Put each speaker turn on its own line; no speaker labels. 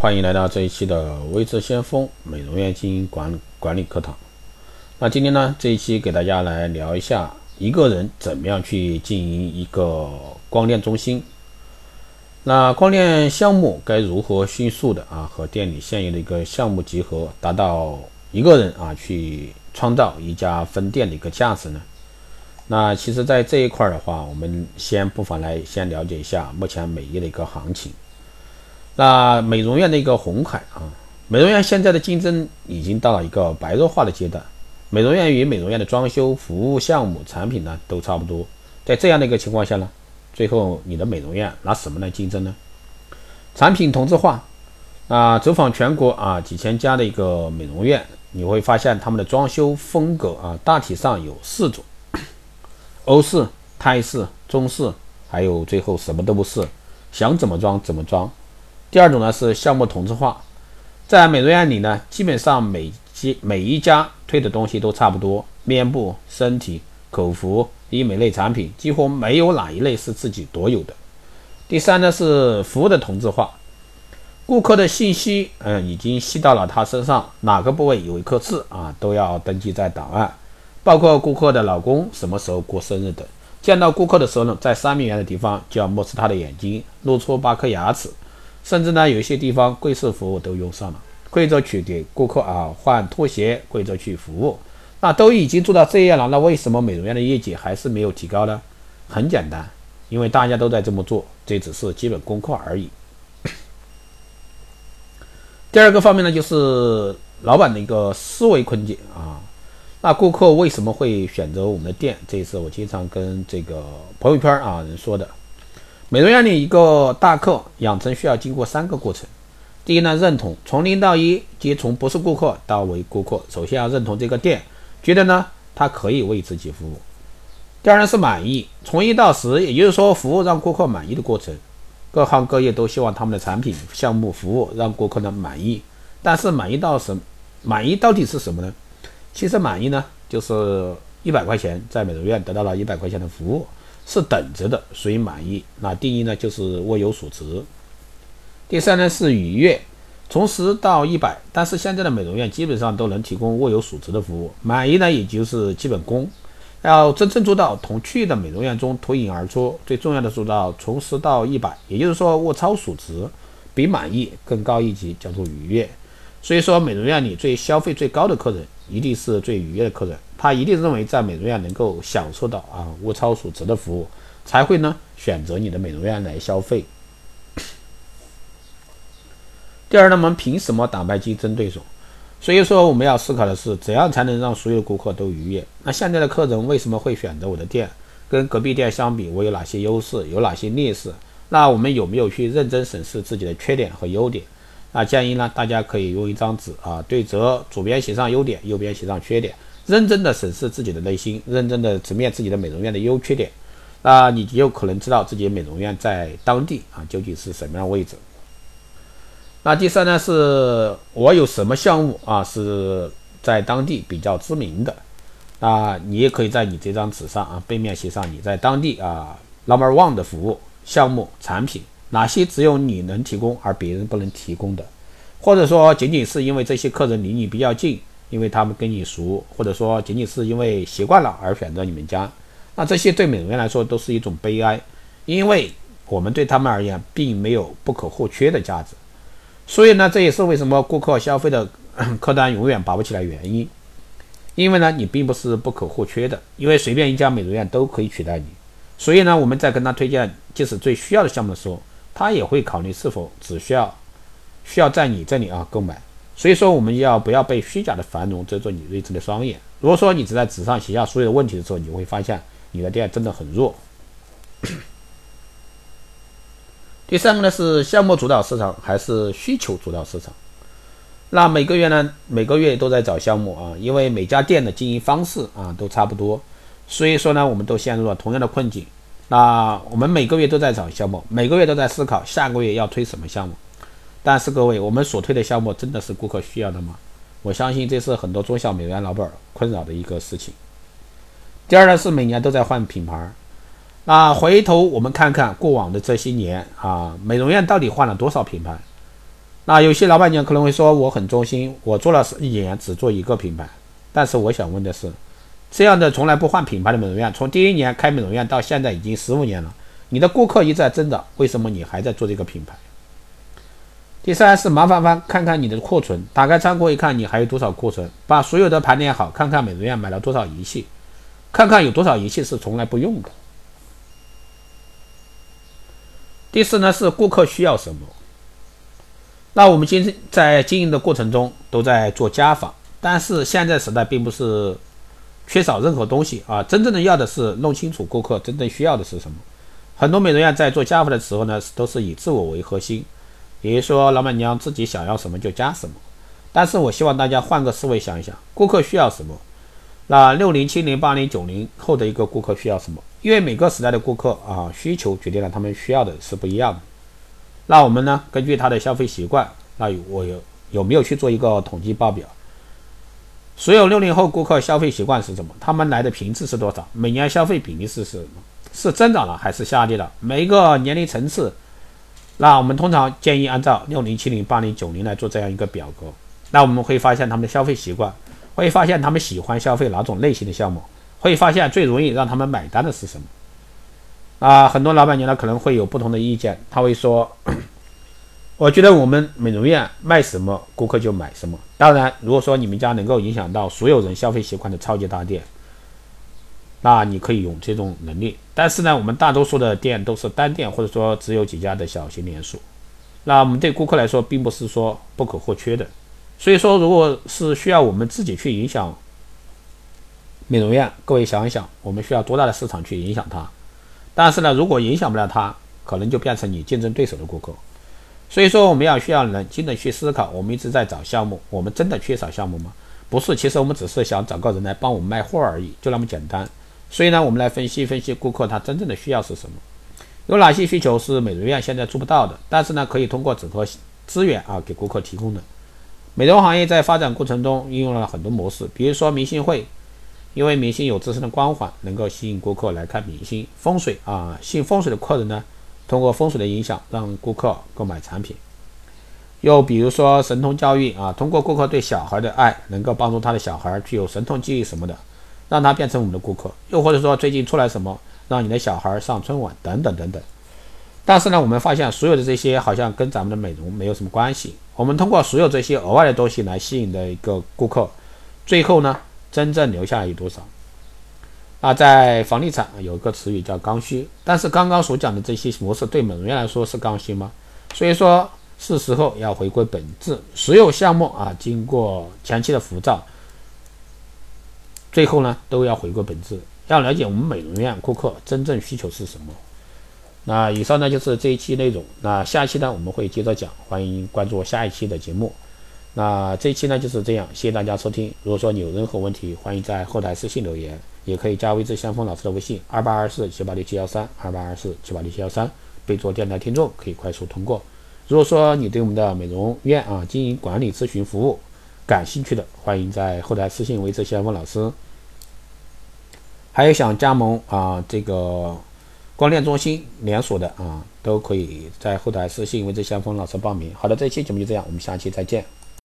欢迎来到这一期的微智先锋美容院经营管管理课堂。那今天呢，这一期给大家来聊一下一个人怎么样去经营一个光电中心。那光电项目该如何迅速的啊和店里现有的一个项目集合，达到一个人啊去创造一家分店的一个价值呢？那其实，在这一块的话，我们先不妨来先了解一下目前美业的一个行情。那美容院的一个红海啊，美容院现在的竞争已经到了一个白热化的阶段。美容院与美容院的装修服务项目产品呢都差不多，在这样的一个情况下呢，最后你的美容院拿什么来竞争呢？产品同质化。啊，走访全国啊几千家的一个美容院，你会发现他们的装修风格啊大体上有四种：欧式、泰式、中式，还有最后什么都不是，想怎么装怎么装。第二种呢是项目同质化，在美容院里呢，基本上每几每一家推的东西都差不多，面部、身体、口服、医美类产品几乎没有哪一类是自己独有的。第三呢是服务的同质化，顾客的信息，嗯，已经吸到了他身上，哪个部位有一颗痣啊，都要登记在档案，包括顾客的老公什么时候过生日等。见到顾客的时候呢，在三米远的地方就要目视他的眼睛，露出八颗牙齿。甚至呢，有一些地方柜式服务都用上了，跪着去给顾客啊换拖鞋，跪着去服务，那都已经做到这样了，那为什么美容院的业绩还是没有提高呢？很简单，因为大家都在这么做，这只是基本功课而已。第二个方面呢，就是老板的一个思维困境啊，那顾客为什么会选择我们的店？这也是我经常跟这个朋友圈啊人说的。美容院里一个大客养成需要经过三个过程。第一呢，认同，从零到一，即从不是顾客到为顾客，首先要认同这个店，觉得呢他可以为自己服务。第二呢是满意，从一到十，也就是说服务让顾客满意的过程。各行各业都希望他们的产品、项目、服务让顾客呢满意，但是满意到什？满意到底是什么呢？其实满意呢就是一百块钱在美容院得到了一百块钱的服务。是等着的，所以满意。那第一呢，就是物有所值。第三呢是愉悦，从十到一百。但是现在的美容院基本上都能提供物有所值的服务，满意呢也就是基本功。要真正做到同区域的美容院中脱颖而出，最重要的做到从十到一百，也就是说物超所值，比满意更高一级，叫做愉悦。所以说，美容院里最消费最高的客人，一定是最愉悦的客人。他一定认为在美容院能够享受到啊物超所值的服务，才会呢选择你的美容院来消费。第二呢，我们凭什么打败竞争对手？所以说我们要思考的是，怎样才能让所有顾客都愉悦？那现在的客人为什么会选择我的店？跟隔壁店相比，我有哪些优势？有哪些劣势？那我们有没有去认真审视自己的缺点和优点？那建议呢，大家可以用一张纸啊对折，左边写上优点，右边写上缺点。认真的审视自己的内心，认真的直面自己的美容院的优缺点，那你就可能知道自己美容院在当地啊究竟是什么样位置。那第三呢，是我有什么项目啊是在当地比较知名的，那你也可以在你这张纸上啊背面写上你在当地啊 number one 的服务项目产品，哪些只有你能提供而别人不能提供的，或者说仅仅是因为这些客人离你比较近。因为他们跟你熟，或者说仅仅是因为习惯了而选择你们家，那这些对美容院来说都是一种悲哀，因为我们对他们而言并没有不可或缺的价值。所以呢，这也是为什么顾客消费的客单永远拔不起来原因。因为呢，你并不是不可或缺的，因为随便一家美容院都可以取代你。所以呢，我们在跟他推荐即使最需要的项目的时候，他也会考虑是否只需要需要在你这里啊购买。所以说，我们要不要被虚假的繁荣遮住你睿智的双眼？如果说你只在纸上写下所有的问题的时候，你会发现你的店真的很弱。第三个呢是项目主导市场还是需求主导市场？那每个月呢，每个月都在找项目啊，因为每家店的经营方式啊都差不多，所以说呢，我们都陷入了同样的困境。那我们每个月都在找项目，每个月都在思考下个月要推什么项目。但是各位，我们所推的项目真的是顾客需要的吗？我相信这是很多中小美容老板困扰的一个事情。第二呢是每年都在换品牌，那回头我们看看过往的这些年啊，美容院到底换了多少品牌？那有些老板娘可能会说我很忠心，我做了十几年只做一个品牌。但是我想问的是，这样的从来不换品牌的美容院，从第一年开美容院到现在已经十五年了，你的顾客一直在增长，为什么你还在做这个品牌？第三是麻烦翻看看你的库存，打开仓库一看，你还有多少库存？把所有的盘点好，看看美容院买了多少仪器，看看有多少仪器是从来不用的。第四呢是顾客需要什么？那我们今在经营的过程中都在做家访，但是现在时代并不是缺少任何东西啊，真正的要的是弄清楚顾客真正需要的是什么。很多美容院在做家访的时候呢，都是以自我为核心，也就是说老板娘自己想要什么就加什么。但是我希望大家换个思维想一想，顾客需要什么？那六零、七零、八零、九零后的一个顾客需要什么？因为每个时代的顾客啊，需求决定了他们需要的是不一样的。那我们呢，根据他的消费习惯，那我有有没有去做一个统计报表？所有六零后顾客消费习惯是什么？他们来的频次是多少？每年消费比例是什么？是增长了还是下跌了？每一个年龄层次，那我们通常建议按照六零、七零、八零、九零来做这样一个表格。那我们会发现他们的消费习惯。会发现他们喜欢消费哪种类型的项目，会发现最容易让他们买单的是什么。啊，很多老板娘呢可能会有不同的意见，他会说：“我觉得我们美容院卖什么，顾客就买什么。当然，如果说你们家能够影响到所有人消费习惯的超级大店，那你可以用这种能力。但是呢，我们大多数的店都是单店，或者说只有几家的小型连锁。那我们对顾客来说，并不是说不可或缺的。”所以说，如果是需要我们自己去影响美容院，各位想一想，我们需要多大的市场去影响它？但是呢，如果影响不了它，可能就变成你竞争对手的顾客。所以说，我们要需要冷静的去思考。我们一直在找项目，我们真的缺少项目吗？不是，其实我们只是想找个人来帮我们卖货而已，就那么简单。所以呢，我们来分析分析顾客他真正的需要是什么，有哪些需求是美容院现在做不到的，但是呢，可以通过整合资源啊给顾客提供的。美容行业在发展过程中应用了很多模式，比如说明星会，因为明星有自身的光环，能够吸引顾客来看明星。风水啊，信风水的客人呢，通过风水的影响让顾客购买产品。又比如说神通教育啊，通过顾客对小孩的爱，能够帮助他的小孩具有神通记忆什么的，让他变成我们的顾客。又或者说最近出来什么，让你的小孩上春晚等等等等。但是呢，我们发现所有的这些好像跟咱们的美容没有什么关系。我们通过所有这些额外的东西来吸引的一个顾客，最后呢，真正留下来有多少？啊在房地产有一个词语叫刚需，但是刚刚所讲的这些模式对美容院来说是刚需吗？所以说是时候要回归本质。所有项目啊，经过前期的浮躁，最后呢都要回归本质，要了解我们美容院顾客真正需求是什么。那以上呢就是这一期内容，那下期呢我们会接着讲，欢迎关注下一期的节目。那这一期呢就是这样，谢谢大家收听。如果说你有任何问题，欢迎在后台私信留言，也可以加微之先锋老师的微信二八二四七八六七幺三二八二四七八六七幺三，备注电台听众可以快速通过。如果说你对我们的美容院啊经营管理咨询服务感兴趣的，欢迎在后台私信微之先锋老师。还有想加盟啊这个。光电中心连锁的啊，都可以在后台私信为这先锋老师报名。好的，这一期节目就这样，我们下期再见。